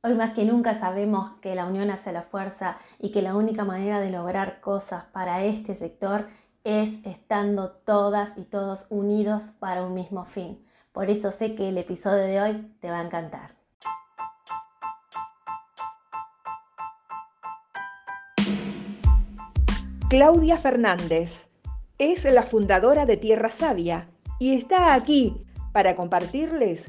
Hoy más que nunca sabemos que la unión hace la fuerza y que la única manera de lograr cosas para este sector es estando todas y todos unidos para un mismo fin. Por eso sé que el episodio de hoy te va a encantar. Claudia Fernández es la fundadora de Tierra Sabia y está aquí para compartirles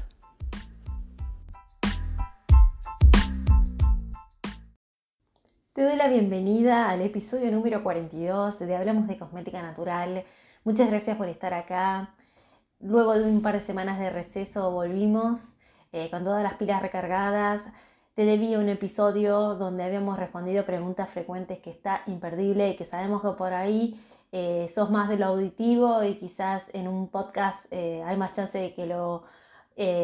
Te doy la bienvenida al episodio número 42 de Hablamos de Cosmética Natural. Muchas gracias por estar acá. Luego de un par de semanas de receso volvimos eh, con todas las pilas recargadas. Te debí un episodio donde habíamos respondido preguntas frecuentes que está imperdible y que sabemos que por ahí eh, sos más de lo auditivo y quizás en un podcast eh, hay más chance de que lo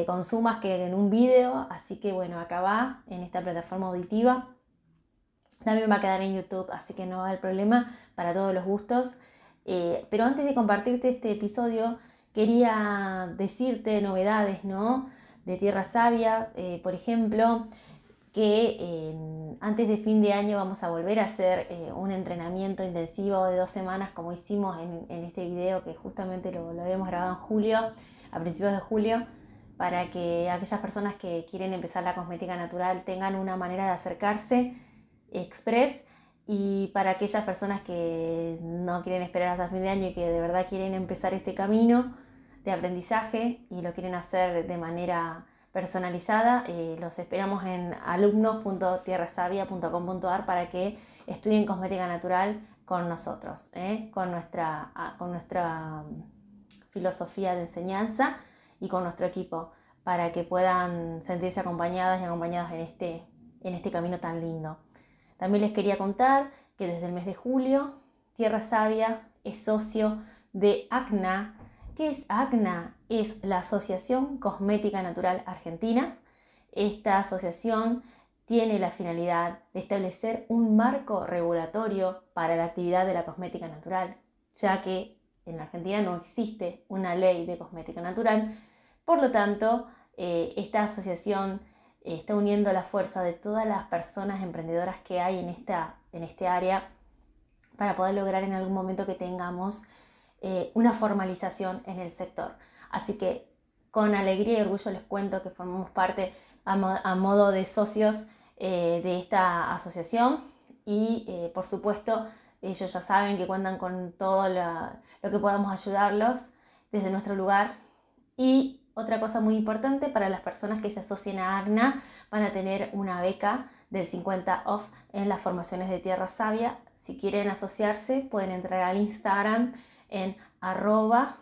consumas que en un video. Así que bueno, acá va en esta plataforma auditiva también va a quedar en YouTube, así que no va a haber problema para todos los gustos. Eh, pero antes de compartirte este episodio, quería decirte novedades, ¿no? De Tierra Sabia, eh, por ejemplo, que antes de fin de año vamos a volver a hacer eh, un entrenamiento intensivo de dos semanas como hicimos en, este video que justamente lo, lo, habíamos grabado en julio, a principios de julio, para que aquellas personas que quieren empezar la cosmética natural tengan una manera de acercarse express y para aquellas personas que no quieren esperar hasta fin de año y que de verdad quieren empezar este camino de aprendizaje y lo quieren hacer de manera personalizada, eh, los esperamos en alumnos.tierrasavia.com.ar para que estudien cosmética natural con nosotros, ¿eh? con, nuestra, ah, con nuestra mm, filosofía de enseñanza y con nuestro equipo para que puedan sentirse acompañadas y acompañados en este, en este camino tan lindo. También les quería contar que desde el mes de julio Tierra Sabia es socio de ACNA. ¿Qué es ACNA? Es la Asociación Cosmética Natural Argentina. Esta asociación tiene la finalidad de establecer un marco regulatorio para la actividad de la cosmética natural, ya que en Argentina no existe una ley de cosmética natural. Por lo tanto, eh, esta asociación está uniendo la fuerza de todas las personas emprendedoras que hay en, esta, en este área para poder lograr en algún momento que tengamos eh, una formalización en el sector. Así que con alegría y orgullo les cuento que formamos parte a, modo de socios eh, de esta asociación y eh, por supuesto ellos ya saben que cuentan con todo lo que podamos ayudarlos desde nuestro lugar y otra cosa muy importante para las personas que se asocien a AGNA van a tener una beca del 50 off en las formaciones de Tierra Sabia. Si quieren asociarse pueden entrar al Instagram en arroba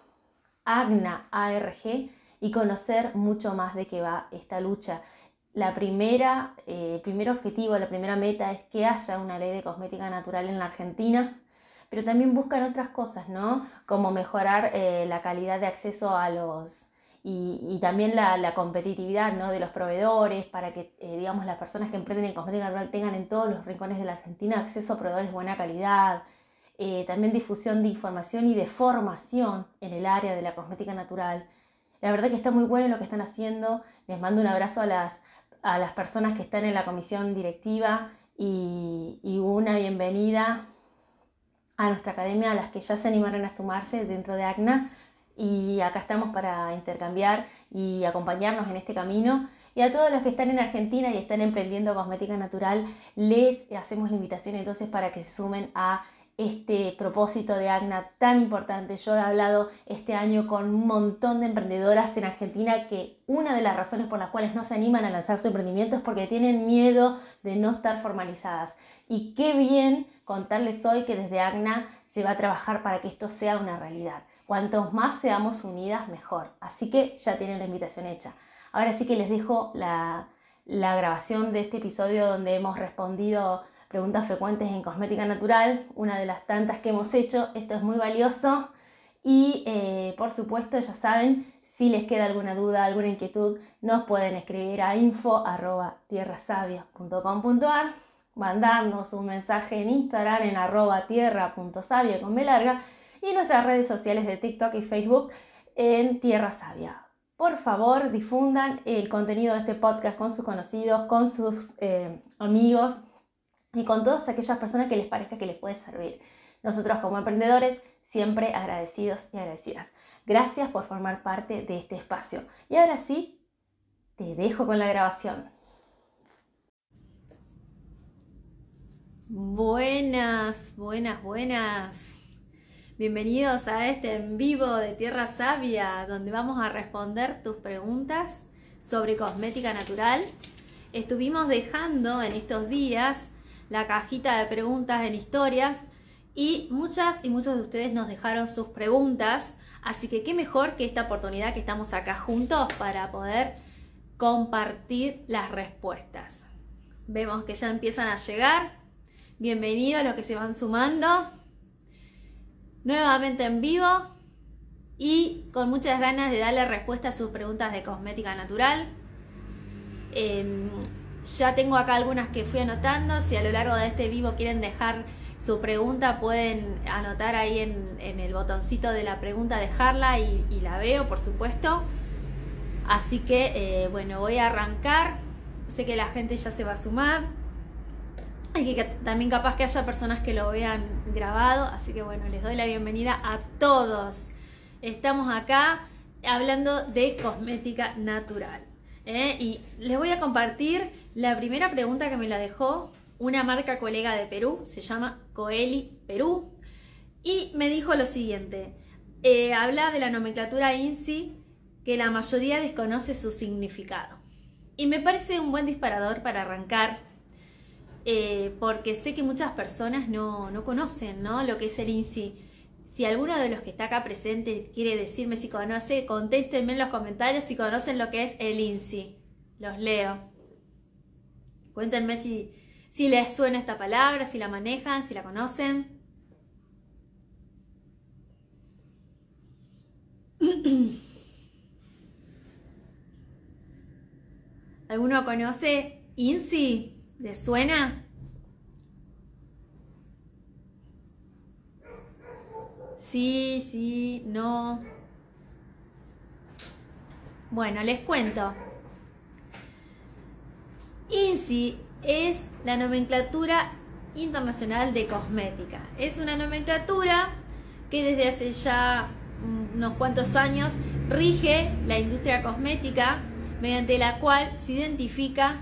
ARG y conocer mucho más de qué va esta lucha. La primera, eh, primer objetivo, la primera meta es que haya una ley de cosmética natural en la Argentina, pero también buscan otras cosas, ¿no? Como mejorar eh, la calidad de acceso a los y, también la, competitividad ¿no? de los proveedores para que eh, digamos, las personas que emprenden en cosmética natural tengan en todos los rincones de la Argentina acceso a proveedores de buena calidad, eh, también difusión de información y de formación en el área de la cosmética natural. La verdad que está muy bueno lo que están haciendo. Les mando un abrazo a las, a las personas que están en la comisión directiva y, y una bienvenida a nuestra academia, a las que ya se animaron a sumarse dentro de ACNA y acá estamos para intercambiar y acompañarnos en este camino. Y a todos los que están en Argentina y están emprendiendo cosmética natural, les hacemos la invitación entonces para que se sumen a este propósito de ACNA tan importante. Yo he hablado este año con un montón de emprendedoras en Argentina que una de las razones por las cuales no se animan a lanzar su emprendimiento es porque tienen miedo de no estar formalizadas. Y qué bien contarles hoy que desde ACNA se va a trabajar para que esto sea una realidad. Cuantos más seamos unidas, mejor. Así que ya tienen la invitación hecha. Ahora sí que les dejo la, grabación de este episodio donde hemos respondido preguntas frecuentes en cosmética natural, una de las tantas que hemos hecho. Esto es muy valioso y eh, por supuesto ya saben, si les queda alguna duda, alguna inquietud, nos pueden escribir a info.tierrasavia.com.ar, mandarnos un mensaje en Instagram en arroba tierra.savia con B larga y nuestras redes sociales de TikTok y Facebook en Tierra Sabia. Por favor, difundan el contenido de este podcast con sus conocidos, con sus eh, amigos y con todas aquellas personas que les parezca que les puede servir. Nosotros como emprendedores siempre agradecidos y agradecidas. Gracias por formar parte de este espacio. Y ahora sí, te dejo con la grabación. Buenas, buenas, buenas. Bienvenidos a este en vivo de Tierra Sabia, donde vamos a responder tus preguntas sobre cosmética natural. Estuvimos dejando en estos días la cajita de preguntas en historias y muchas y muchos de ustedes nos dejaron sus preguntas, así que qué mejor que esta oportunidad que estamos acá juntos para poder compartir las respuestas. Vemos que ya empiezan a llegar. Bienvenidos los que se van sumando. Nuevamente en vivo y con muchas ganas de darle respuesta a sus preguntas de cosmética natural. Em, ya tengo acá algunas que fui anotando. Si a lo largo de este vivo quieren dejar su pregunta pueden anotar ahí en, el botoncito de la pregunta, dejarla y, la veo, por supuesto. Así que, eh, bueno, voy a arrancar. Sé que la gente ya se va a sumar. Y que también capaz que haya personas que lo vean grabado. Así que, bueno, les doy la bienvenida a todos. Estamos acá hablando de cosmética natural. ¿eh? Y les voy a compartir la primera pregunta que me la dejó una marca colega de Perú, se llama Coeli Perú, y me dijo lo siguiente, eh, habla de la nomenclatura INSI que la mayoría desconoce su significado. Y me parece un buen disparador para arrancar, eh, porque sé que muchas personas no, conocen ¿no? lo que es el INSI. Si alguno de los que está acá presente quiere decirme si conoce, contéstenme en los comentarios si conocen lo que es el INSI. Los leo. Cuéntenme si, si les suena esta palabra, si la manejan, si la conocen. ¿Alguno conoce INSI? ¿Les suena? Sí, sí, no. Bueno, les cuento. INSI es la nomenclatura internacional de cosmética. Es una nomenclatura que desde hace ya unos cuantos años rige la industria cosmética mediante la cual se identifica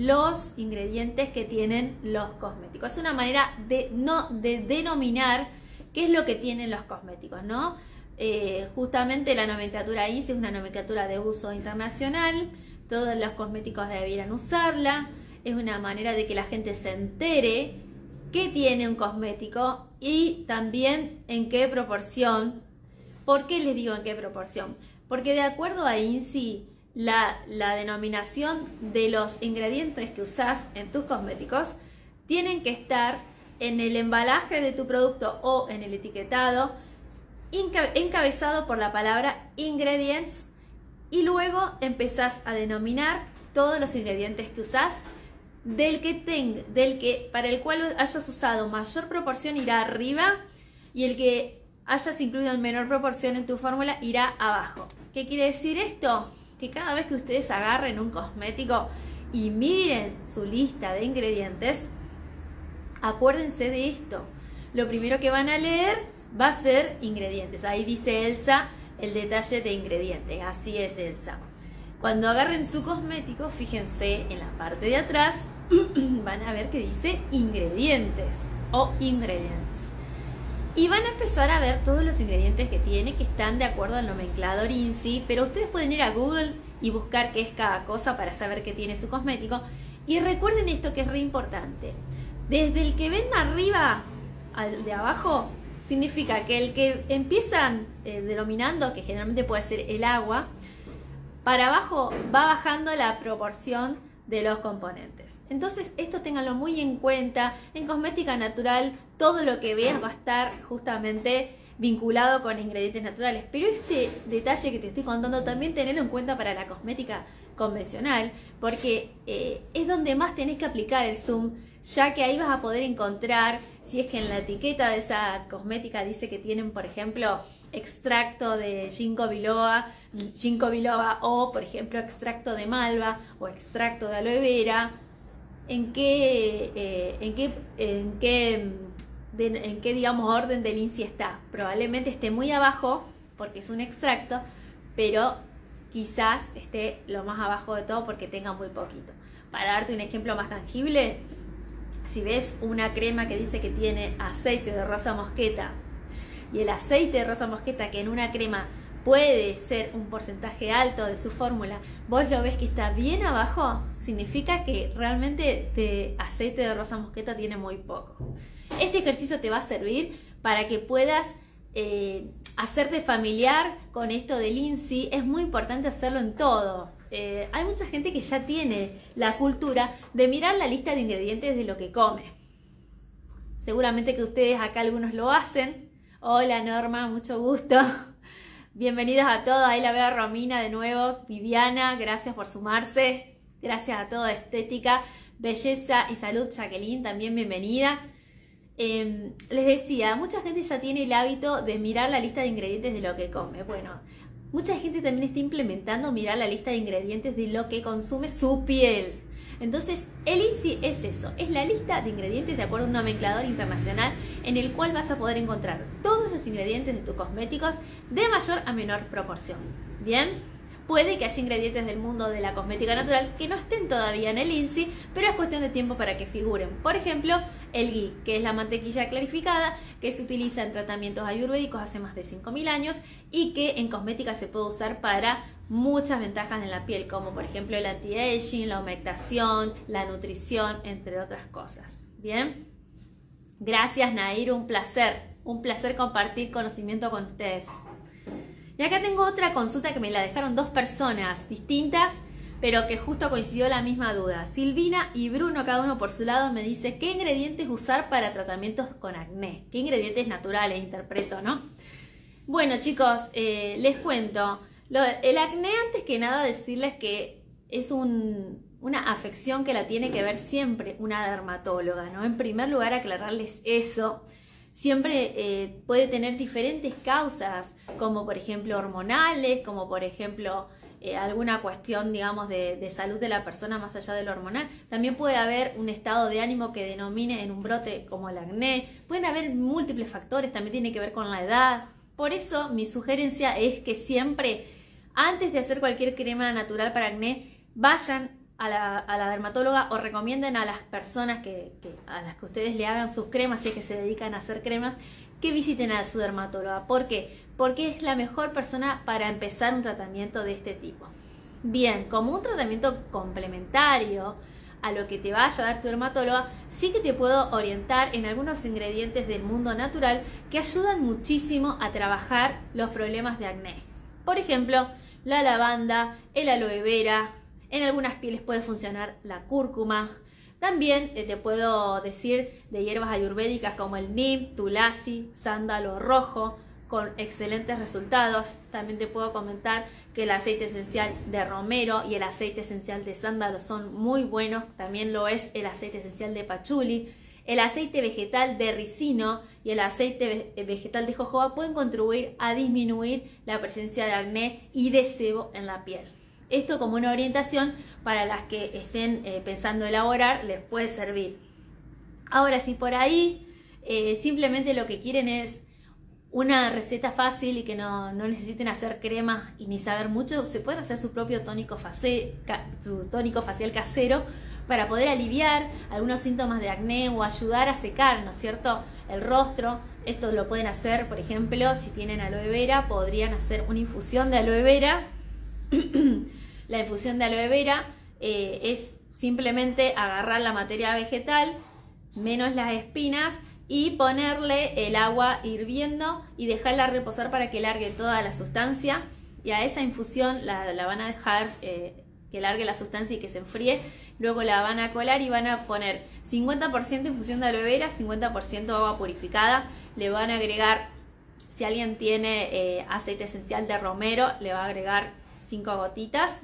los ingredientes que tienen los cosméticos. Es una manera de, no, de denominar qué es lo que tienen los cosméticos, ¿no? Eh, justamente la nomenclatura ICE es una nomenclatura de uso internacional, todos los cosméticos debieran usarla, es una manera de que la gente se entere qué tiene un cosmético y también en qué proporción. ¿Por qué les digo en qué proporción? Porque de acuerdo a INSI, la, denominación de los ingredientes que usas en tus cosméticos tienen que estar en el embalaje de tu producto o en el etiquetado encabezado por la palabra ingredients y luego empezás a denominar todos los ingredientes que usas del que, tenga, del que para el cual hayas usado mayor proporción irá arriba y el que hayas incluido en menor proporción en tu fórmula irá abajo. ¿Qué quiere decir esto? Que cada vez que ustedes agarren un cosmético y miren su lista de ingredientes, acuérdense de esto. Lo primero que van a leer va a ser ingredientes. Ahí dice Elsa el detalle de ingredientes. Así es Elsa. Cuando agarren su cosmético, fíjense en la parte de atrás, van a ver que dice ingredientes o ingredients. Y van a empezar a ver todos los ingredientes que tiene que están de acuerdo al nomenclador INSI, pero ustedes pueden ir a Google y buscar qué es cada cosa para saber qué tiene su cosmético. Y recuerden esto que es re importante. Desde el que ven arriba al de abajo, significa que el que empiezan eh, denominando, que generalmente puede ser el agua, para abajo va bajando la proporción de los componentes. Entonces, esto ténganlo muy en cuenta. En cosmética natural, todo lo que veas va a estar justamente vinculado con ingredientes naturales. Pero este detalle que te estoy contando también tenerlo en cuenta para la cosmética convencional, porque eh, es donde más tenés que aplicar el zoom, ya que ahí vas a poder encontrar, si es que en la etiqueta de esa cosmética dice que tienen, por ejemplo, extracto de ginkgo biloba, biloba o, por ejemplo, extracto de malva o extracto de aloe vera, en qué, eh, en qué, en qué, en qué, digamos, orden del INSI está. Probablemente esté muy abajo porque es un extracto, pero quizás esté lo más abajo de todo porque tenga muy poquito. Para darte un ejemplo más tangible, si ves una crema que dice que tiene aceite de rosa mosqueta y el aceite de rosa mosqueta que en una crema puede ser un porcentaje alto de su fórmula, vos lo ves que está bien abajo, significa que realmente de aceite de rosa mosqueta tiene muy poco. Este ejercicio te va a servir para que puedas eh, hacerte familiar con esto del INSI. Es muy importante hacerlo en todo. Eh, hay mucha gente que ya tiene la cultura de mirar la lista de ingredientes de lo que come. Seguramente que ustedes acá algunos lo hacen, Hola Norma, mucho gusto. Bienvenidos a todos. Ahí la veo a Romina de nuevo. Viviana, gracias por sumarse. Gracias a toda Estética, Belleza y Salud. Jacqueline, también bienvenida. Em, les decía, mucha gente ya tiene el hábito de mirar la lista de ingredientes de lo que come. Bueno, mucha gente también está implementando mirar la lista de ingredientes de lo que consume su piel. Entonces, el INSI es eso, es la lista de ingredientes de acuerdo a un nomenclador internacional en el cual vas a poder encontrar todos los ingredientes de tus cosméticos de mayor a menor proporción. ¿Bien? Puede que haya ingredientes del mundo de la cosmética natural que no estén todavía en el INSI, pero es cuestión de tiempo para que figuren. Por ejemplo, el ghee, que es la mantequilla clarificada que se utiliza en tratamientos ayurvédicos hace más de 5.000 años y que en cosmética se puede usar para muchas ventajas en la piel, como por ejemplo el anti-aging, la humectación, la nutrición, entre otras cosas. Bien, gracias Nair, un placer, un placer compartir conocimiento con ustedes. Y acá tengo otra consulta que me la dejaron dos personas distintas, pero que justo coincidió la misma duda. Silvina y Bruno, cada uno por su lado, me dice qué ingredientes usar para tratamientos con acné. ¿Qué ingredientes naturales interpreto, no? Bueno, chicos, eh, les cuento. El acné, antes que nada, decirles que es una afección que la tiene que ver siempre una dermatóloga, ¿no? En primer lugar, aclararles eso siempre eh, puede tener diferentes causas, como por ejemplo hormonales, como por ejemplo eh, alguna cuestión, digamos, de, salud de la persona más allá de lo hormonal. También puede haber un estado de ánimo que denomine en un brote como el acné. Pueden haber múltiples factores, también tiene que ver con la edad. Por eso mi sugerencia es que siempre, antes de hacer cualquier crema natural para acné, vayan a la, dermatóloga o recomienden a las personas que, a las que ustedes le hagan sus cremas, si es que se dedican a hacer cremas, que visiten a su dermatóloga. ¿Por qué? Porque es la mejor persona para empezar un tratamiento de este tipo. Bien, como un tratamiento complementario a lo que te va a ayudar tu dermatóloga, sí que te puedo orientar en algunos ingredientes del mundo natural que ayudan muchísimo a trabajar los problemas de acné. Por ejemplo, la lavanda, el aloe vera, en algunas pieles puede funcionar la cúrcuma. También eh, te puedo decir de hierbas ayurvédicas como el neem, tulasi, sándalo rojo, con excelentes resultados. También te puedo comentar que el aceite esencial de romero y el aceite esencial de sándalo son muy buenos. También lo es el aceite esencial de pachuli. El aceite vegetal de ricino y el aceite vegetal de jojoba pueden contribuir a disminuir la presencia de acné y de sebo en la piel. Esto como una orientación para las que estén eh, pensando elaborar les puede servir. Ahora, si por ahí eh, simplemente lo que quieren es una receta fácil y que no, necesiten hacer crema y ni saber mucho, se pueden hacer su propio tónico, su tónico facial casero para poder aliviar algunos síntomas de acné o ayudar a secar, ¿no es cierto?, el rostro. Esto lo pueden hacer, por ejemplo, si tienen aloe vera, podrían hacer una infusión de aloe vera La infusión de aloe vera eh, es simplemente agarrar la materia vegetal menos las espinas y ponerle el agua hirviendo y dejarla reposar para que largue toda la sustancia y a esa infusión la, van a dejar eh, que largue la sustancia y que se enfríe luego la van a colar y van a poner 50% infusión de aloe vera, 50% agua purificada, le van a agregar, si alguien tiene eh, aceite esencial de romero, le va a agregar 5 gotitas,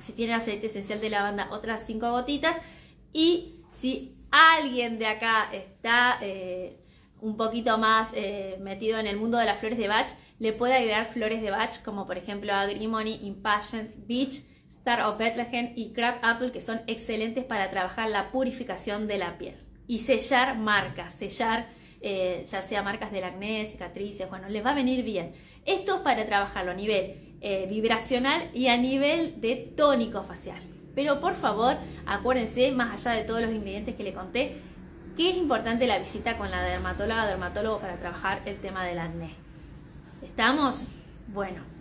si tiene aceite esencial de lavanda, otras 5 gotitas, y si alguien de acá está... Eh, un poquito más eh, metido en el mundo de las flores de Bach, le puede agregar flores de Bach, como por ejemplo Agrimony, Impatience, Beach, Star of Bethlehem y Crab Apple, que son excelentes para trabajar la purificación de la piel. Y sellar marcas, sellar eh, ya sea marcas del acné, cicatrices, bueno, les va a venir bien. Esto es para trabajarlo a nivel eh, vibracional y a nivel de tónico facial. Pero por favor, acuérdense, más allá de todos los ingredientes que le conté, que es importante la visita con la dermatóloga, dermatólogo para trabajar el tema del acné. ¿Estamos? Bueno.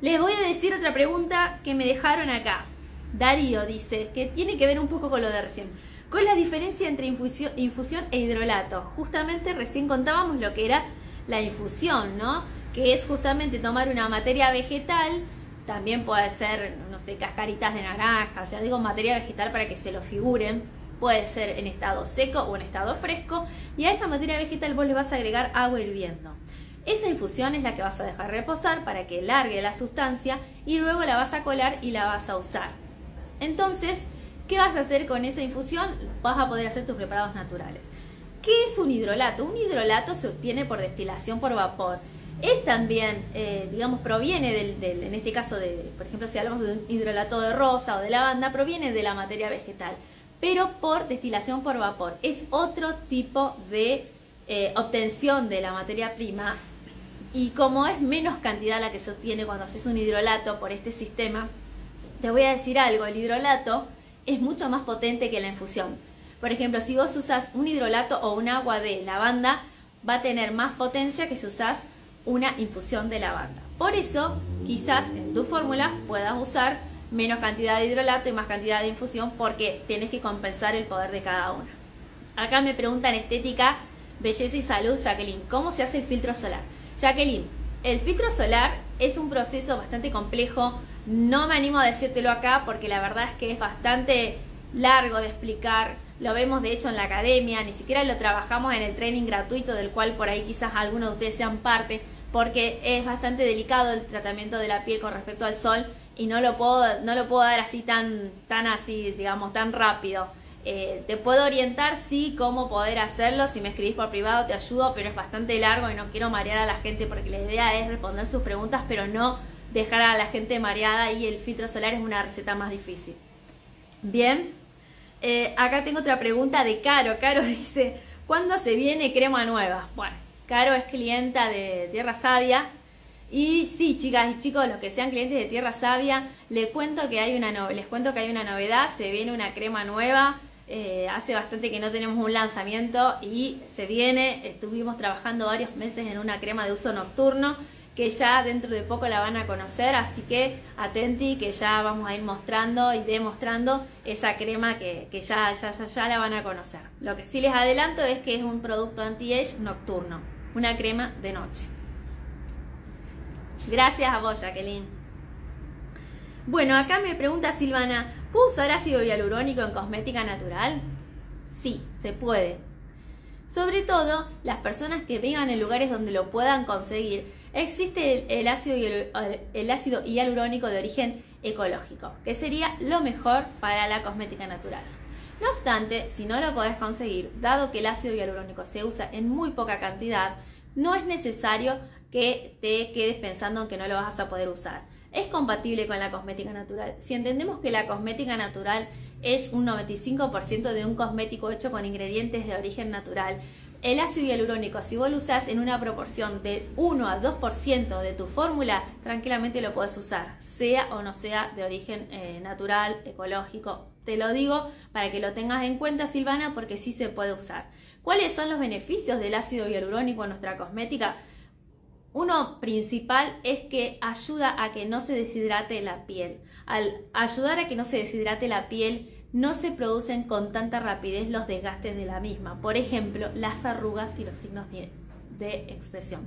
Les voy a decir otra pregunta que me dejaron acá. Darío dice que tiene que ver un poco con lo de recién. Con la diferencia entre infusión, infusión e hidrolato. Justamente recién contábamos lo que era la infusión, ¿no? Que es justamente tomar una materia vegetal, también puede ser, no sé, cascaritas de naranja, sea, digo materia vegetal para que se lo figuren. Puede ser en estado seco o en estado fresco. Y a esa materia vegetal vos le vas a agregar agua hirviendo. Esa infusión es la que vas a dejar reposar para que largue la sustancia y luego la vas a colar y la vas a usar. Entonces, ¿qué vas a hacer con esa infusión? Vas a poder hacer tus preparados naturales. ¿Qué es un hidrolato? Un hidrolato se obtiene por destilación por vapor. Es también, eh, digamos, proviene del, en este caso de, por ejemplo, si hablamos de un hidrolato de rosa o de lavanda, proviene de la materia vegetal, pero por destilación por vapor. Es otro tipo de eh, obtención de la materia prima y como es menos cantidad la que se obtiene cuando haces un hidrolato por este sistema, te voy a decir algo, el hidrolato es mucho más potente que la infusión. Por ejemplo, si vos usas un hidrolato o un agua de lavanda, va a tener más potencia que si usas una infusión de lavanda. Por eso, quizás en tu fórmula puedas usar menos cantidad de hidrolato y más cantidad de infusión porque tienes que compensar el poder de cada una. Acá me preguntan estética, belleza y salud, Jacqueline, ¿cómo se hace el filtro solar? Jacqueline, el filtro solar es un proceso bastante complejo. No me animo a decírtelo acá porque la verdad es que es bastante largo de explicar. Lo vemos de hecho en la academia, ni siquiera lo trabajamos en el training gratuito del cual por ahí quizás algunos de ustedes sean parte, porque es bastante delicado el tratamiento de la piel con respecto al sol y no lo puedo, no lo puedo dar así tan, tan así, digamos, tan rápido. Eh, te puedo orientar, sí, cómo poder hacerlo. Si me escribís por privado te ayudo, pero es bastante largo y no quiero marear a la gente porque la idea es responder sus preguntas, pero no dejar a la gente mareada y el filtro solar es una receta más difícil. Bien, eh, acá tengo otra pregunta de Caro. Caro dice, ¿cuándo se viene crema nueva? Bueno, Caro es clienta de Tierra Sabia. Y sí, chicas y chicos, los que sean clientes de Tierra Sabia, les cuento que hay una, les cuento que hay una novedad, se viene una crema nueva eh, hace bastante que no tenemos un lanzamiento y se viene, estuvimos trabajando varios meses en una crema de uso nocturno que ya dentro de poco la van a conocer, así que atenti que ya vamos a ir mostrando y demostrando esa crema que, ya, ya, ya, ya la van a conocer. Lo que sí les adelanto es que es un producto anti-age nocturno, una crema de noche. Gracias a vos, Jacqueline. Bueno, acá me pregunta Silvana, ¿puedo usar ácido hialurónico en cosmética natural? Sí, se puede. Sobre todo las personas que vivan en lugares donde lo puedan conseguir. Existe el, ácido, ácido hialurónico de origen ecológico, que sería lo mejor para la cosmética natural. No obstante, si no lo podés conseguir, dado que el ácido hialurónico se usa en muy poca cantidad, no es necesario que te quedes pensando en que no lo vas a poder usar es compatible con la cosmética natural. Si entendemos que la cosmética natural es un 95% de un cosmético hecho con ingredientes de origen natural, el ácido hialurónico, si vos lo usás en una proporción de 1 a 2% de tu fórmula, tranquilamente lo puedes usar, sea o no sea de origen eh, natural, ecológico. Te lo digo para que lo tengas en cuenta, Silvana, porque sí se puede usar. ¿Cuáles son los beneficios del ácido hialurónico en nuestra cosmética? Uno principal es que ayuda a que no se deshidrate la piel. Al ayudar a que no se deshidrate la piel, no se producen con tanta rapidez los desgastes de la misma. Por ejemplo, las arrugas y los signos de, expresión.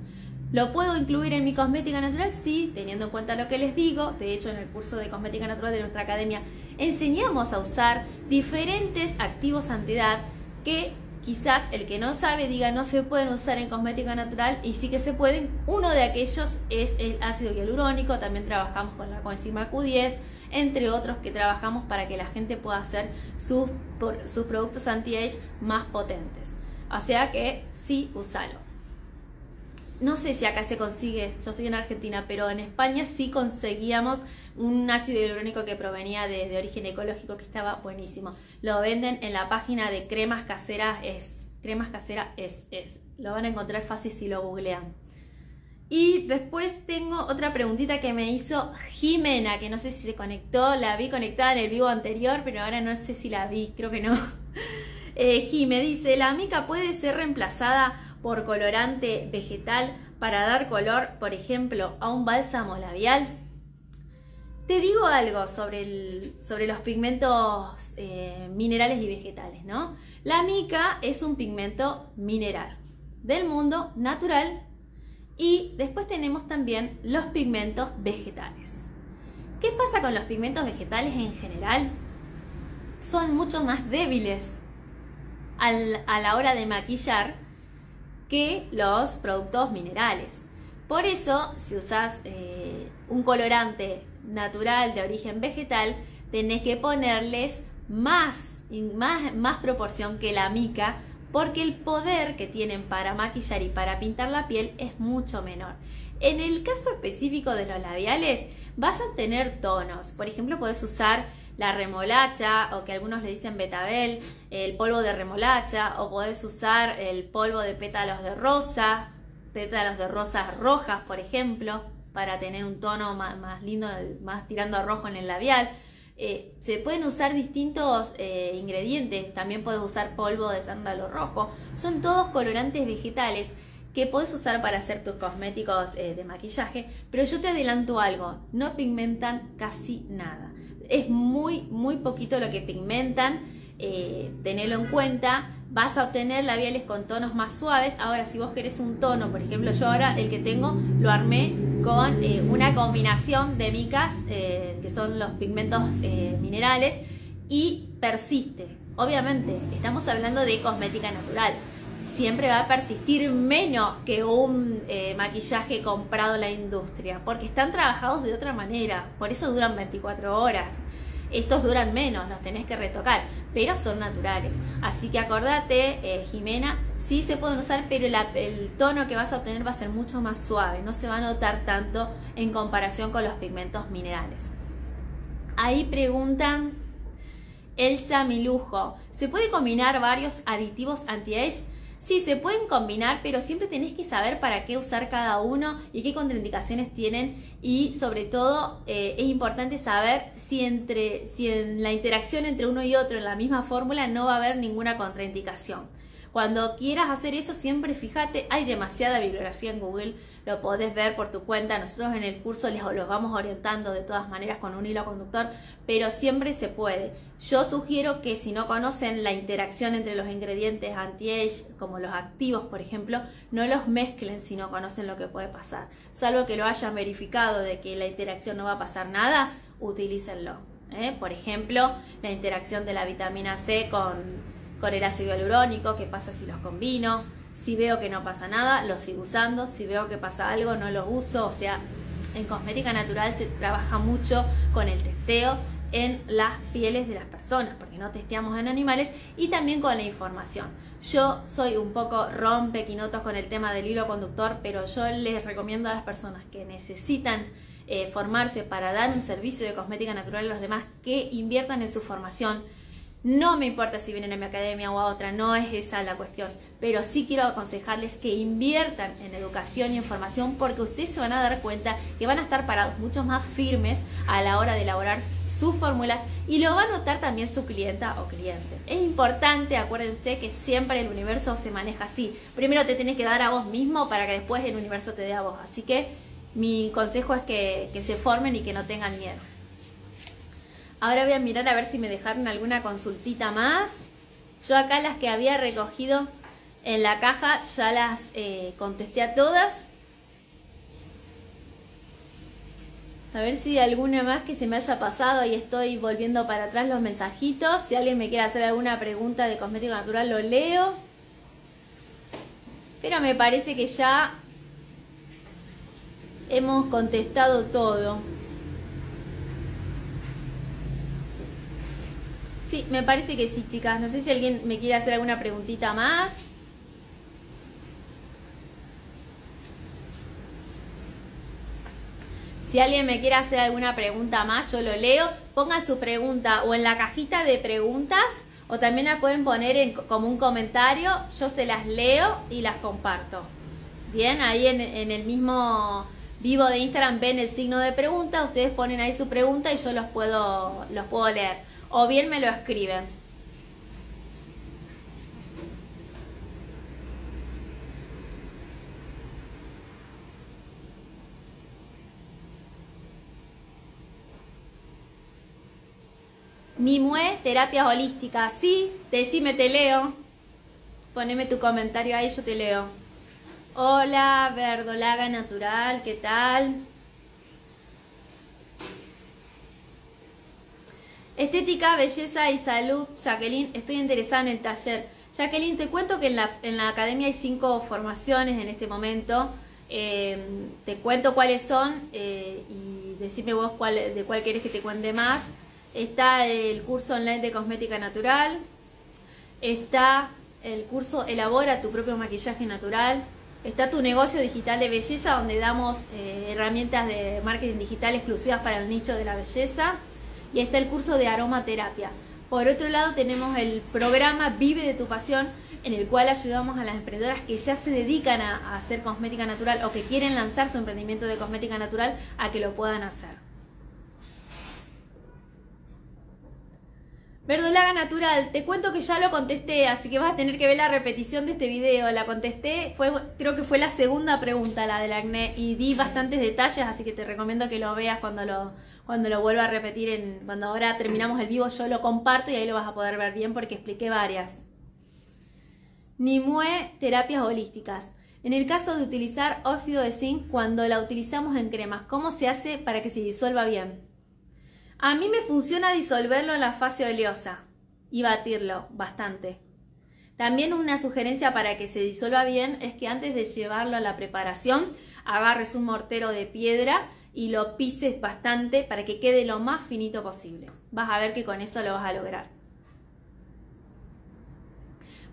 ¿Lo puedo incluir en mi cosmética natural? Sí, teniendo en cuenta lo que les digo. De hecho, en el curso de cosmética natural de nuestra academia enseñamos a usar diferentes activos antiedad que quizás el que no sabe diga no se pueden usar en cosmética natural y sí que se pueden. Uno de aquellos es el ácido hialurónico, también trabajamos con la coenzima Q10, entre otros que trabajamos para que la gente pueda hacer sus, sus productos anti-age más potentes. O sea que sí, usalo. No sé si acá se consigue, yo estoy en Argentina, pero en España sí conseguíamos un ácido hialurónico que provenía de, origen ecológico que estaba buenísimo. Lo venden en la página de cremas caseras es. Cremas caseras es, es. Lo van a encontrar fácil si lo googlean. Y después tengo otra preguntita que me hizo Jimena, que no sé si se conectó, la vi conectada en el vivo anterior, pero ahora no sé si la vi, creo que no. Eh, dice, ¿la mica puede ser reemplazada por colorante vegetal para dar color, por ejemplo, a un bálsamo labial? Te digo algo sobre, sobre los pigmentos eh, minerales y vegetales, ¿no? La mica es un pigmento mineral del mundo natural y después tenemos también los pigmentos vegetales. ¿Qué pasa con los pigmentos vegetales en general? Son mucho más débiles a la hora de maquillar que los productos minerales. Por eso, si usas eh, un colorante natural de origen vegetal, tenés que ponerles más, más, más proporción que la mica porque el poder que tienen para maquillar y para pintar la piel es mucho menor. En el caso específico de los labiales, vas a tener tonos. Por ejemplo, puedes usar la remolacha o que algunos le dicen betabel, el polvo de remolacha o puedes usar el polvo de pétalos de rosa, pétalos de rosas rojas, por ejemplo, para tener un tono más, lindo, más tirando a rojo en el labial. Eh, se pueden usar distintos eh, ingredientes, también puedes usar polvo de sándalo rojo, son todos colorantes vegetales que puedes usar para hacer tus cosméticos eh, de maquillaje, pero yo te adelanto algo, no pigmentan casi nada. Es muy, muy poquito lo que pigmentan, tenelo en cuenta. Vas a obtener labiales con tonos más suaves. Ahora, si vos querés un tono, por ejemplo, yo ahora el que tengo lo armé con eh, una combinación de micas, eh, que son los pigmentos eh, minerales, y persiste. Obviamente, estamos hablando de cosmética natural. Siempre va a persistir menos que un maquillaje comprado en la industria, porque están trabajados de otra manera, por eso duran 24 horas. Estos duran menos, los tenés que retocar, pero son naturales. Así que acordate, eh, Jimena, sí se pueden usar, pero el tono que vas a obtener va a ser mucho más suave, no se va a notar tanto en comparación con los pigmentos minerales. Ahí preguntan Elsa Milujo, ¿se puede combinar varios aditivos anti-age? Sí, se pueden combinar, pero siempre tenés que saber para qué usar cada uno y qué contraindicaciones tienen y sobre todo eh, es importante saber si, entre, si en la interacción entre uno y otro en la misma fórmula no va a haber ninguna contraindicación. Cuando quieras hacer eso, siempre fíjate, hay demasiada bibliografía en Google, lo podés ver por tu cuenta. Nosotros en el curso les los vamos orientando de todas maneras con un hilo conductor, pero siempre se puede. Yo sugiero que si no conocen la interacción entre los ingredientes anti-age, como los activos, por ejemplo, no los mezclen si no conocen lo que puede pasar. Salvo que lo hayan verificado de que la interacción no va a pasar nada, utilícenlo. ¿eh? Por ejemplo, la interacción de la vitamina C con con el ácido hialurónico, qué pasa si los combino, si veo que no pasa nada, los sigo usando, si veo que pasa algo, no los uso, o sea, en cosmética natural se trabaja mucho con el testeo en las pieles de las personas, porque no testeamos en animales, y también con la información. Yo soy un poco rompequinotos con el tema del hilo conductor, pero yo les recomiendo a las personas que necesitan eh, formarse para dar un servicio de cosmética natural a los demás que inviertan en su formación, no me importa si vienen a mi academia o a otra, no es esa la cuestión. Pero sí quiero aconsejarles que inviertan en educación y en formación porque ustedes se van a dar cuenta que van a estar parados mucho más firmes a la hora de elaborar sus fórmulas y lo va a notar también su clienta o cliente. Es importante, acuérdense que siempre el universo se maneja así. Primero te tienes que dar a vos mismo para que después el universo te dé a vos. Así que mi consejo es que, que se formen y que no tengan miedo. Ahora voy a mirar a ver si me dejaron alguna consultita más. Yo acá las que había recogido en la caja ya las eh, contesté a todas. A ver si alguna más que se me haya pasado y estoy volviendo para atrás los mensajitos. Si alguien me quiere hacer alguna pregunta de cosmético natural, lo leo. Pero me parece que ya hemos contestado todo. Sí, me parece que sí, chicas. No sé si alguien me quiere hacer alguna preguntita más. Si alguien me quiere hacer alguna pregunta más, yo lo leo. Pongan su pregunta o en la cajita de preguntas o también la pueden poner en, como un comentario. Yo se las leo y las comparto. Bien, ahí en, en el mismo vivo de Instagram ven el signo de pregunta. Ustedes ponen ahí su pregunta y yo los puedo, los puedo leer. O bien me lo escriben. Nimue, terapias holísticas. Sí, decime, te leo. Poneme tu comentario ahí, yo te leo. Hola, verdolaga natural, ¿qué tal? Estética, belleza y salud, Jacqueline, estoy interesada en el taller. Jacqueline, te cuento que en la, academia hay cinco formaciones en este momento. Eh, te cuento cuáles son eh, y decime vos cuál, de cuál querés que te cuente más. Está el curso online de cosmética natural. Está el curso Elabora tu propio maquillaje natural. Está tu negocio digital de belleza donde damos eh, herramientas de marketing digital exclusivas para el nicho de la belleza. Y está el curso de aromaterapia. Por otro lado tenemos el programa Vive de tu pasión en el cual ayudamos a las emprendedoras que ya se dedican a, hacer cosmética natural o que quieren lanzar su emprendimiento de cosmética natural a que lo puedan hacer. Verdolaga natural, te cuento que ya lo contesté, así que vas a tener que ver la repetición de este video. La contesté, fue, creo que fue la segunda pregunta, la del acné, y di bastantes detalles, así que te recomiendo que lo veas cuando lo, cuando lo vuelva a repetir, en, cuando ahora terminamos el vivo yo lo comparto y ahí lo vas a poder ver bien porque expliqué varias. Nimue, terapias holísticas. En el caso de utilizar óxido de zinc, cuando la utilizamos en cremas, ¿cómo se hace para que se disuelva bien? A mí me funciona disolverlo en la fase oleosa y batirlo bastante. También una sugerencia para que se disuelva bien es que antes de llevarlo a la preparación agarres un mortero de piedra y lo pises bastante para que quede lo más finito posible. Vas a ver que con eso lo vas a lograr.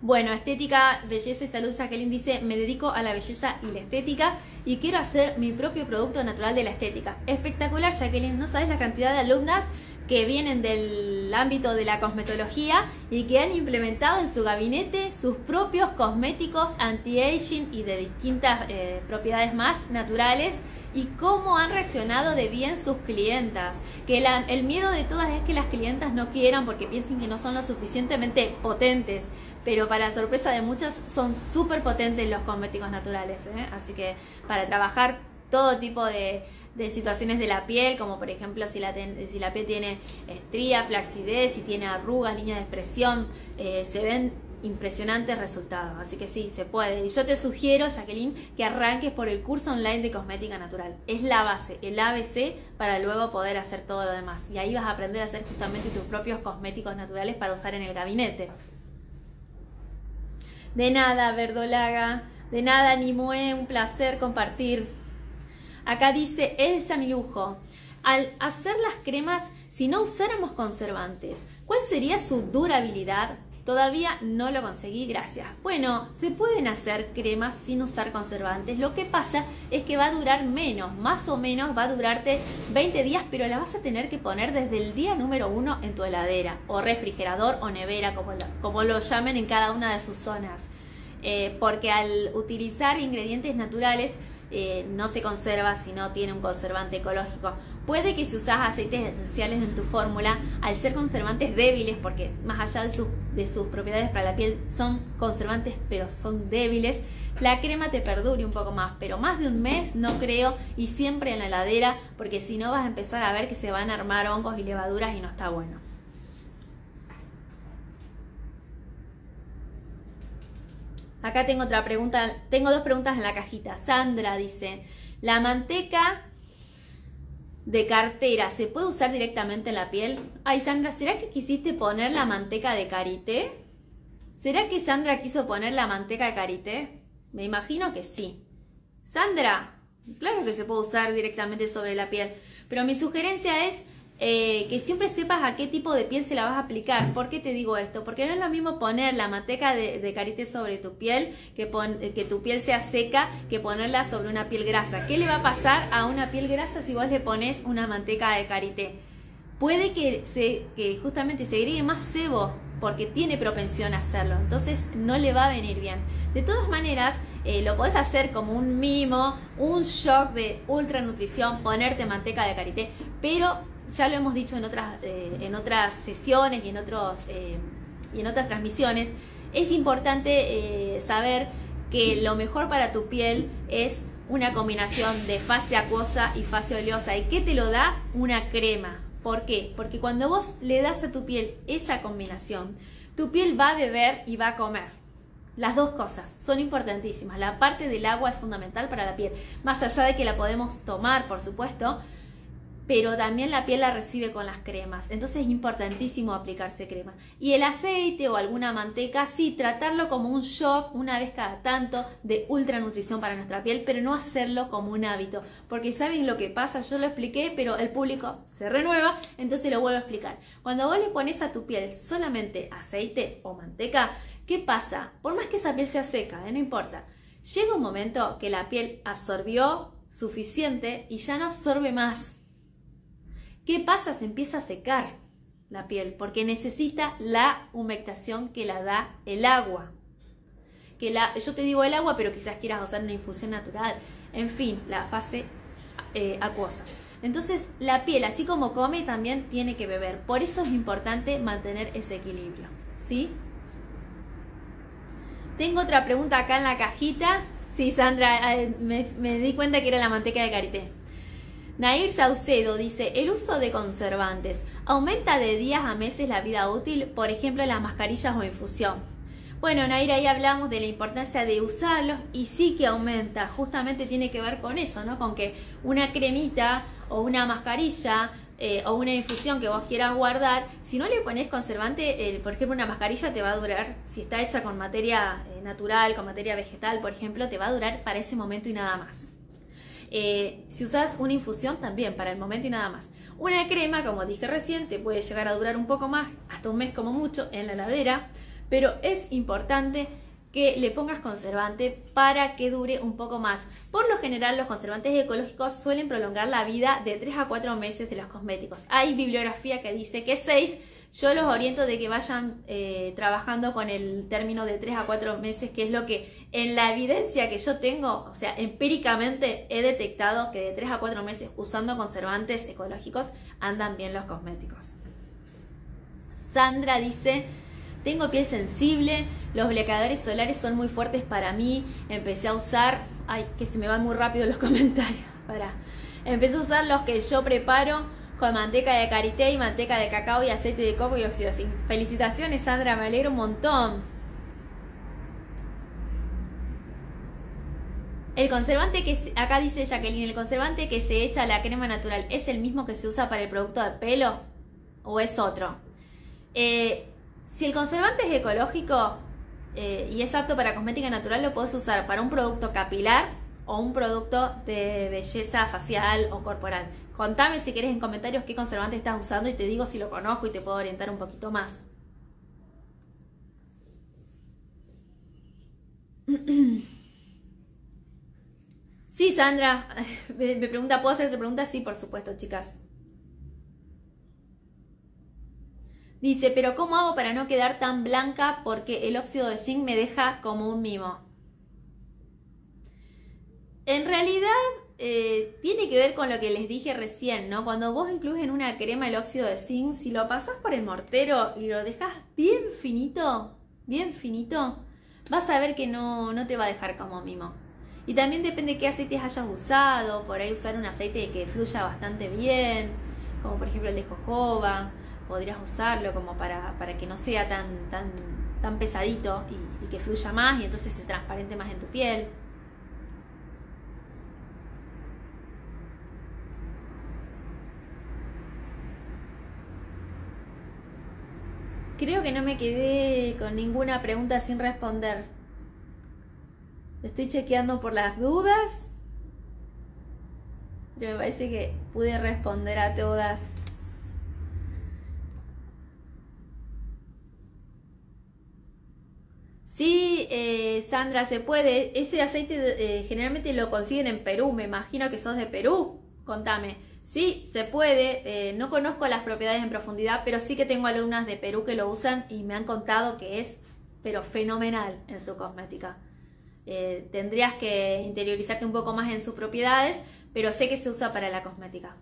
Bueno, estética, belleza y salud, Jacqueline dice, me dedico a la belleza y la estética y quiero hacer mi propio producto natural de la estética. Espectacular, Jacqueline, no sabes la cantidad de alumnas que vienen del ámbito de la cosmetología y que han implementado en su gabinete sus propios cosméticos anti-aging y de distintas eh, propiedades más naturales y cómo han reaccionado de bien sus clientas. Que el miedo de todas es que las clientas no quieran porque piensen que no son lo suficientemente potentes pero para sorpresa de muchas son súper potentes los cosméticos naturales. ¿eh? Así que para trabajar todo tipo de, situaciones de la piel, como por ejemplo si la, si la piel tiene estrías, flacidez, si tiene arrugas, línea de expresión, eh, se ven impresionantes resultados. Así que sí, se puede. Y yo te sugiero, Jacqueline, que arranques por el curso online de cosmética natural. Es la base, el ABC, para luego poder hacer todo lo demás. Y ahí vas a aprender a hacer justamente tus propios cosméticos naturales para usar en el gabinete. De nada, Verdolaga. De nada, Nimue. Un placer compartir. Acá dice Elsa Milujo. Al hacer las cremas, si no usáramos conservantes, ¿cuál sería su durabilidad? Todavía no lo conseguí, gracias. Bueno, se pueden hacer cremas sin usar conservantes. Lo que pasa es que va a durar menos, más o menos va a durarte 20 días, pero la vas a tener que poner desde el día número uno en tu heladera, o refrigerador, o nevera, como lo, como lo llamen en cada una de sus zonas. Eh, porque al utilizar ingredientes naturales, eh, no se conserva si no tiene un conservante ecológico. Puede que si usas aceites esenciales en tu fórmula, al ser conservantes débiles, porque más allá de, de sus propiedades para la piel son conservantes, pero son débiles, la crema te perdure un poco más, pero más de un mes no creo y siempre en la heladera, porque si no vas a empezar a ver que se van a armar hongos y levaduras y no está bueno. Acá tengo otra pregunta, tengo dos preguntas en la cajita. Sandra dice, la manteca de cartera se puede usar directamente en la piel? Ay, Sandra, ¿será que quisiste poner la manteca de karité? ¿Será que Sandra quiso poner la manteca de karité? Me imagino que sí. Sandra, claro que se puede usar directamente sobre la piel, pero mi sugerencia es eh, que siempre sepas a qué tipo de piel se la vas a aplicar. ¿Por qué te digo esto? Porque no es lo mismo poner la manteca de, karité sobre tu piel, que, tu piel sea seca, que ponerla sobre una piel grasa. ¿Qué le va a pasar a una piel grasa si vos le pones una manteca de karité? Puede que, que justamente se agregue más sebo porque tiene propensión a hacerlo, entonces no le va a venir bien. De todas maneras, eh, lo podés hacer como un mimo, un shock de ultra nutrición, ponerte manteca de karité, pero ya lo hemos dicho en otras, eh, en otras sesiones y en, otros, eh, y en otras transmisiones, es importante eh, saber que lo mejor para tu piel es una combinación de fase acuosa y fase oleosa. ¿Y qué te lo da? Una crema. ¿Por qué? Porque cuando vos le das a tu piel esa combinación, tu piel va a beber y va a comer. Las dos cosas son importantísimas. La parte del agua es fundamental para la piel. Más allá de que la podemos tomar, por supuesto, pero también la piel la recibe con las cremas. Entonces es importantísimo aplicarse crema. Y el aceite o alguna manteca, sí, tratarlo como un shock una vez cada tanto de ultra nutrición para nuestra piel, pero no hacerlo como un hábito. Porque saben lo que pasa, yo lo expliqué, pero el público se renueva, entonces lo vuelvo a explicar. Cuando vos le pones a tu piel solamente aceite o manteca, ¿qué pasa? Por más que esa piel sea seca, ¿eh? no importa. Llega un momento que la piel absorbió suficiente y ya no absorbe más ¿Qué pasa? Se empieza a secar la piel porque necesita la humectación que la da el agua. Que la, yo te digo el agua, pero quizás quieras usar una infusión natural. En fin, la fase eh, acuosa. Entonces, la piel, así como come, también tiene que beber. Por eso es importante mantener ese equilibrio. ¿Sí? Tengo otra pregunta acá en la cajita. Sí, Sandra, eh, me, me di cuenta que era la manteca de karité. Nair Saucedo dice, el uso de conservantes aumenta de días a meses la vida útil, por ejemplo las mascarillas o infusión. Bueno, Nair, ahí hablamos de la importancia de usarlos y sí que aumenta, justamente tiene que ver con eso, ¿no? Con que una cremita o una mascarilla eh, o una infusión que vos quieras guardar, si no le pones conservante, por ejemplo, una mascarilla te va a durar, si está hecha con materia eh, natural, con materia vegetal, por ejemplo, te va a durar para ese momento y nada más. Eh, si usas una infusión también para el momento y nada más. Una crema, como dije recién, te puede llegar a durar un poco más, hasta un mes como mucho, en la heladera, pero es importante que le pongas conservante para que dure un poco más. Por lo general, los conservantes ecológicos suelen prolongar la vida de 3 a 4 meses de los cosméticos. Hay bibliografía que dice que 6 yo los oriento de que vayan eh, trabajando con el término de 3 a 4 meses, que es lo que en la evidencia que yo tengo, o sea, empíricamente he detectado que de 3 a 4 meses usando conservantes ecológicos andan bien los cosméticos. Sandra dice, tengo piel sensible, los bloqueadores solares son muy fuertes para mí, empecé a usar, ay, que se me van muy rápido los comentarios, para, empecé a usar los que yo preparo con manteca de karité y manteca de cacao y aceite de coco y oxidocin. Felicitaciones, Sandra, me alegro un montón. El conservante que acá dice Jacqueline, el conservante que se echa a la crema natural, ¿es el mismo que se usa para el producto de pelo o es otro? Eh, si el conservante es ecológico eh, y es apto para cosmética natural, lo puedes usar para un producto capilar o un producto de belleza facial o corporal. Contame si querés en comentarios qué conservante estás usando y te digo si lo conozco y te puedo orientar un poquito más. Sí, Sandra, me pregunta, ¿puedo hacer otra pregunta? Sí, por supuesto, chicas. Dice, pero ¿cómo hago para no quedar tan blanca? Porque el óxido de zinc me deja como un mimo. En realidad, eh, tiene que ver con lo que les dije recién, ¿no? Cuando vos incluís en una crema el óxido de zinc, si lo pasás por el mortero y lo dejas bien finito, bien finito, vas a ver que no, no te va a dejar como mimo. Y también depende qué aceites hayas usado, por ahí usar un aceite que fluya bastante bien, como por ejemplo el de jojoba, podrías usarlo como para, para que no sea tan, tan, tan pesadito y, y que fluya más y entonces se transparente más en tu piel. Creo que no me quedé con ninguna pregunta sin responder. Estoy chequeando por las dudas. Pero me parece que pude responder a todas. Sí, eh, Sandra, se puede. Ese aceite eh, generalmente lo consiguen en Perú. Me imagino que sos de Perú. Contame. Sí, se puede. Eh, no conozco las propiedades en profundidad, pero sí que tengo alumnas de Perú que lo usan y me han contado que es, pero fenomenal en su cosmética. tendrías que interiorizarte un poco más en sus propiedades, pero sé que se usa para la cosmética.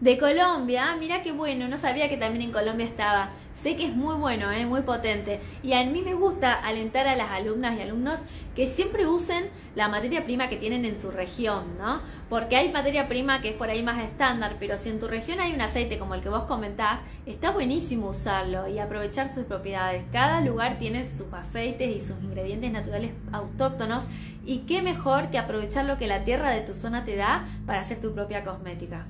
De Colombia, ah, mira qué bueno, no sabía que también en Colombia estaba. Sé que es muy bueno, eh, muy potente. Y a mí me gusta alentar a las alumnas y alumnos que siempre usen la materia prima que tienen en su región, ¿no? Porque hay materia prima que es por ahí más estándar, pero si en tu región hay un aceite como el que vos comentás, está buenísimo usarlo y aprovechar sus propiedades. Cada lugar tiene sus aceites y sus ingredientes naturales autóctonos y qué mejor que aprovechar lo que la tierra de tu zona te da para hacer tu propia cosmética.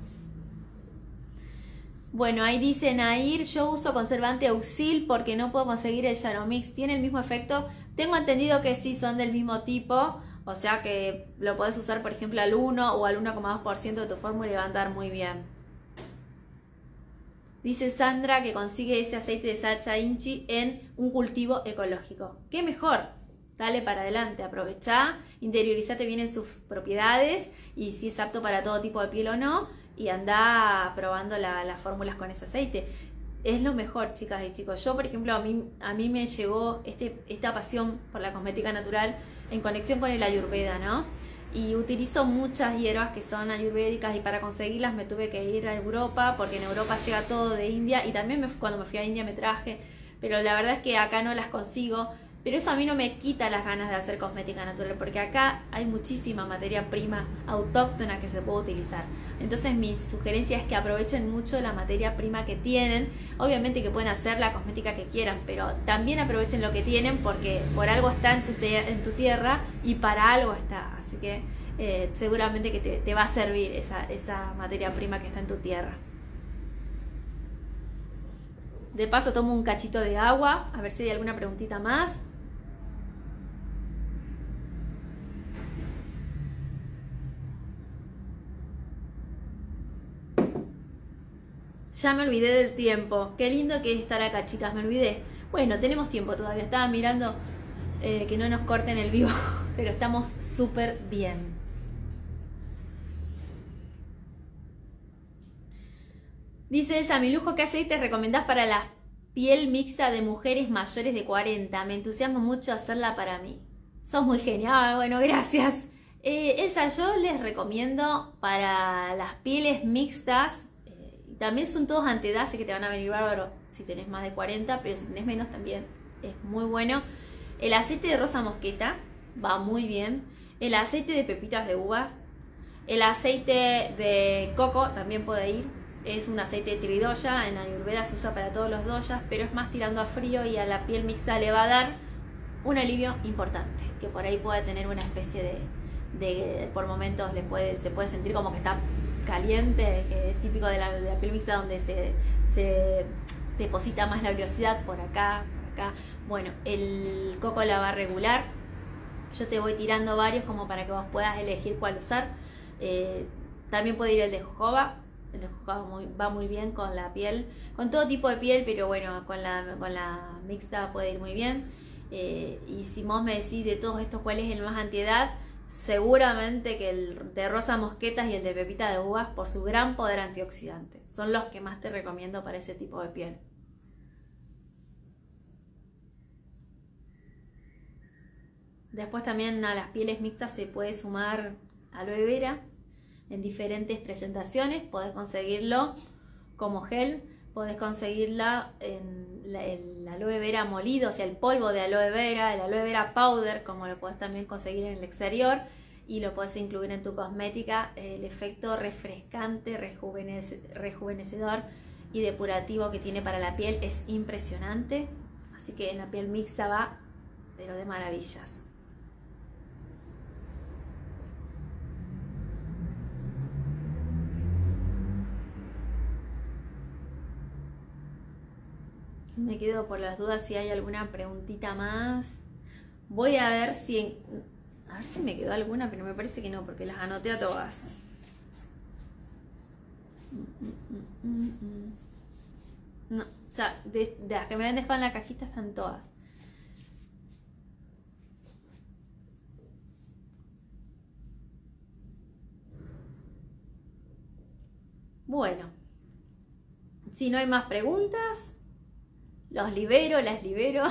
Bueno, ahí dice Nair, yo uso conservante auxil porque no puedo conseguir el Yaromix. ¿Tiene el mismo efecto? Tengo entendido que sí son del mismo tipo, o sea que lo puedes usar por ejemplo al 1 o al 1,2% de tu fórmula y va a andar muy bien. Dice Sandra que consigue ese aceite de salsa inchi en un cultivo ecológico. ¿Qué mejor? Dale para adelante, aprovecha, interiorizate bien en sus propiedades y si es apto para todo tipo de piel o no y anda probando las fórmulas con ese aceite. Es lo mejor, chicas y chicos. Yo, por ejemplo, a mí, a mí me llegó este, esta pasión por la cosmética natural en conexión con el ayurveda, ¿no? Y utilizo muchas hierbas que son ayurvédicas y para conseguirlas me tuve que ir a Europa porque en Europa llega todo de India y también cuando me fui a India me traje, pero la verdad es que acá no las consigo pero eso a mí no me quita las ganas de hacer cosmética natural, porque acá hay muchísima materia prima autóctona que se puede utilizar. Entonces mi sugerencia es que aprovechen mucho la materia prima que tienen. Obviamente que pueden hacer la cosmética que quieran, pero también aprovechen lo que tienen porque por algo está en tu, en tu tierra y para algo está. Así que eh, seguramente que te, va a servir esa, esa materia prima que está en tu tierra. De paso tomo un cachito de agua, a ver si hay alguna preguntita más. Ya me olvidé del tiempo. Qué lindo que es estar acá, chicas. Me olvidé. Bueno, tenemos tiempo todavía. Estaba mirando eh, que no nos corten el vivo. Pero estamos súper bien. Dice esa, mi lujo, ¿qué aceite recomendás para la piel mixta de mujeres mayores de 40? Me entusiasma mucho hacerla para mí. Sos muy genial. Bueno, gracias. Eh, esa yo les recomiendo para las pieles mixtas también son todos así que te van a venir bárbaro si tenés más de 40, pero si tenés menos también es muy bueno. El aceite de rosa mosqueta va muy bien. El aceite de pepitas de uvas. El aceite de coco también puede ir. Es un aceite de tridoya. En Ayurveda se usa para todos los doyas, pero es más tirando a frío y a la piel mixta le va a dar un alivio importante. Que por ahí puede tener una especie de, por momentos le puede, se puede sentir como que está caliente, que es típico de la, piel mixta, donde se, deposita más la oleosidad por acá, por acá. Bueno, el coco la va a regular. Yo te voy tirando varios como para que vos puedas elegir cuál usar. Eh, también puede ir el de jojoba. El de jojoba va muy bien con la piel, con todo tipo de piel, pero bueno, con la, con la mixta puede ir muy bien. Eh, y si vos me decís de todos estos cuál es el más antiedad, seguramente que el de rosa mosquetas y el de pepita de uvas por su gran poder antioxidante. Son los que más te recomiendo para ese tipo de piel. Después también a las pieles mixtas se puede sumar aloe vera en diferentes presentaciones. Podés conseguirlo como gel podés conseguirla en el aloe vera molido, o sea, el polvo de aloe vera, el aloe vera powder, como lo podés también conseguir en el exterior y lo puedes incluir en tu cosmética. El efecto refrescante, rejuvenecedor y depurativo que tiene para la piel es impresionante. Así que en la piel mixta va, pero de maravillas. Me quedo por las dudas si hay alguna preguntita más. Voy a ver si... A ver si me quedó alguna, pero me parece que no, porque las anoté a todas. No, o sea, de, las que me habían dejado en la cajita están todas. Bueno, si no hay más preguntas, los libero, las libero.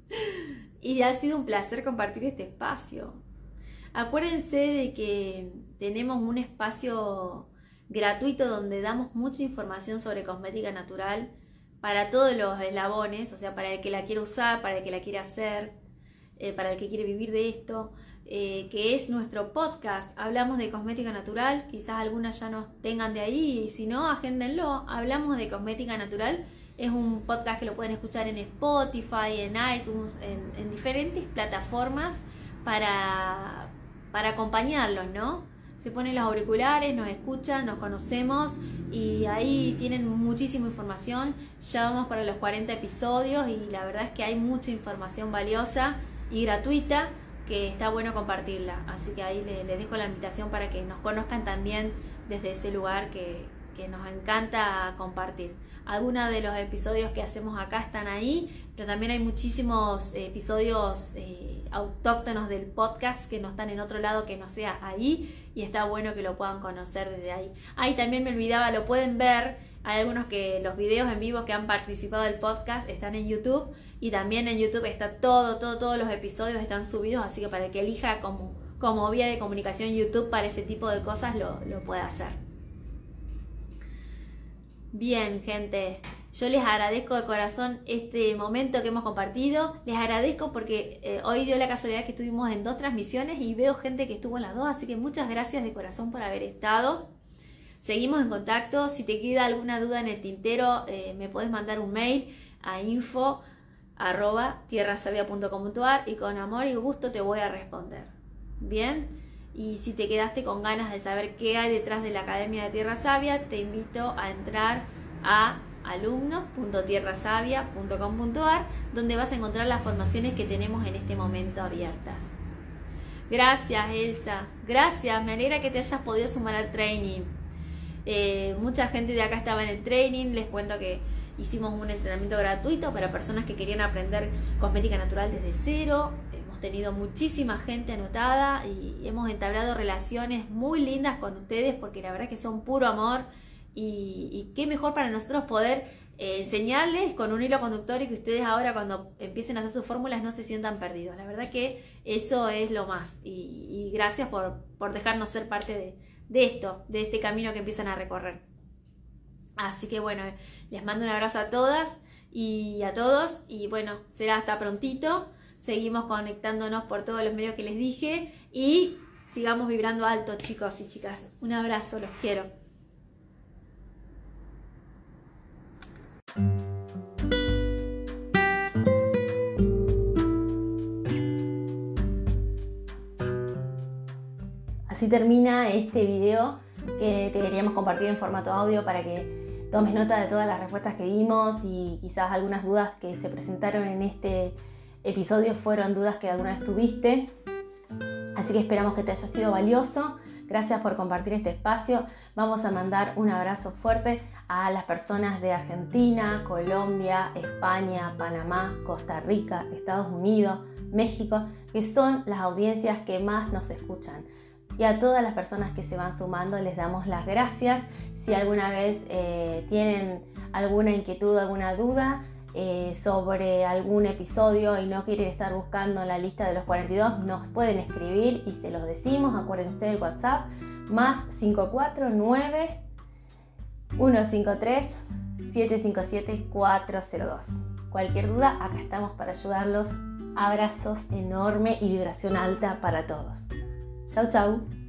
y ha sido un placer compartir este espacio. Acuérdense de que tenemos un espacio gratuito donde damos mucha información sobre cosmética natural para todos los eslabones, o sea, para el que la quiere usar, para el que la quiere hacer, eh, para el que quiere vivir de esto, eh, que es nuestro podcast. Hablamos de cosmética natural, quizás algunas ya nos tengan de ahí y si no, agéndenlo. Hablamos de cosmética natural. Es un podcast que lo pueden escuchar en Spotify, en iTunes, en, diferentes plataformas para, para acompañarlos, ¿no? se ponen los auriculares, nos escuchan, nos conocemos y ahí tienen muchísima información. Ya vamos para los 40 episodios y la verdad es que hay mucha información valiosa y gratuita que está bueno compartirla. Así que ahí les, dejo la invitación para que nos conozcan también desde ese lugar que, que nos encanta compartir. Algunos de los episodios que hacemos acá están ahí, pero también hay muchísimos episodios eh, autóctonos del podcast que no están en otro lado que no sea ahí y está bueno que lo puedan conocer desde ahí. Ahí también me olvidaba, lo pueden ver, hay algunos que los videos en vivo que han participado del podcast están en YouTube y también en YouTube está todo, todo, todos los episodios están subidos, así que para el que elija como, como vía de comunicación YouTube para ese tipo de cosas lo, lo puede hacer. Bien, gente, yo les agradezco de corazón este momento que hemos compartido. Les agradezco porque eh, hoy dio la casualidad que estuvimos en dos transmisiones y veo gente que estuvo en las dos, así que muchas gracias de corazón por haber estado. Seguimos en contacto. Si te queda alguna duda en el tintero, eh, me puedes mandar un mail a info y con amor y gusto te voy a responder. Bien. Y si te quedaste con ganas de saber qué hay detrás de la Academia de Tierra Sabia, te invito a entrar a alumnos.tierrasavia.com.ar donde vas a encontrar las formaciones que tenemos en este momento abiertas. Gracias Elsa, gracias, me alegra que te hayas podido sumar al training. Eh, mucha gente de acá estaba en el training, les cuento que hicimos un entrenamiento gratuito para personas que querían aprender cosmética natural desde cero, tenido muchísima gente anotada y hemos entablado relaciones muy lindas con ustedes porque la verdad que son puro amor y, qué mejor para nosotros poder eh, enseñarles con un hilo conductor y que ustedes ahora cuando empiecen a hacer sus fórmulas no se sientan perdidos. La verdad que eso es lo más y, gracias por, dejarnos ser parte de, de esto, de este camino que empiezan a recorrer. Así que bueno, les mando un abrazo a todas y a todos y bueno, será hasta prontito seguimos conectándonos por todos los medios que les dije y sigamos vibrando alto chicos y chicas. Un abrazo, los quiero. Así termina este video que te queríamos compartir en formato audio para que tomes nota de todas las respuestas que dimos y quizás algunas dudas que se presentaron en este episodios fueron dudas que alguna vez tuviste. Así que esperamos que te haya sido valioso. Gracias por compartir este espacio. Vamos a mandar un abrazo fuerte a las personas de Argentina, Colombia, España, Panamá, Costa Rica, Estados Unidos, México, que son las audiencias que más nos escuchan. Y a todas las personas que se van sumando les damos las gracias. Si alguna vez eh, tienen alguna inquietud, alguna duda, eh, sobre algún episodio y no quieren estar buscando la lista de los 42, nos pueden escribir y se los decimos. Acuérdense del WhatsApp más 549 153 757 402. Cualquier duda, acá estamos para ayudarlos. Abrazos enorme y vibración alta para todos. Chau, chau.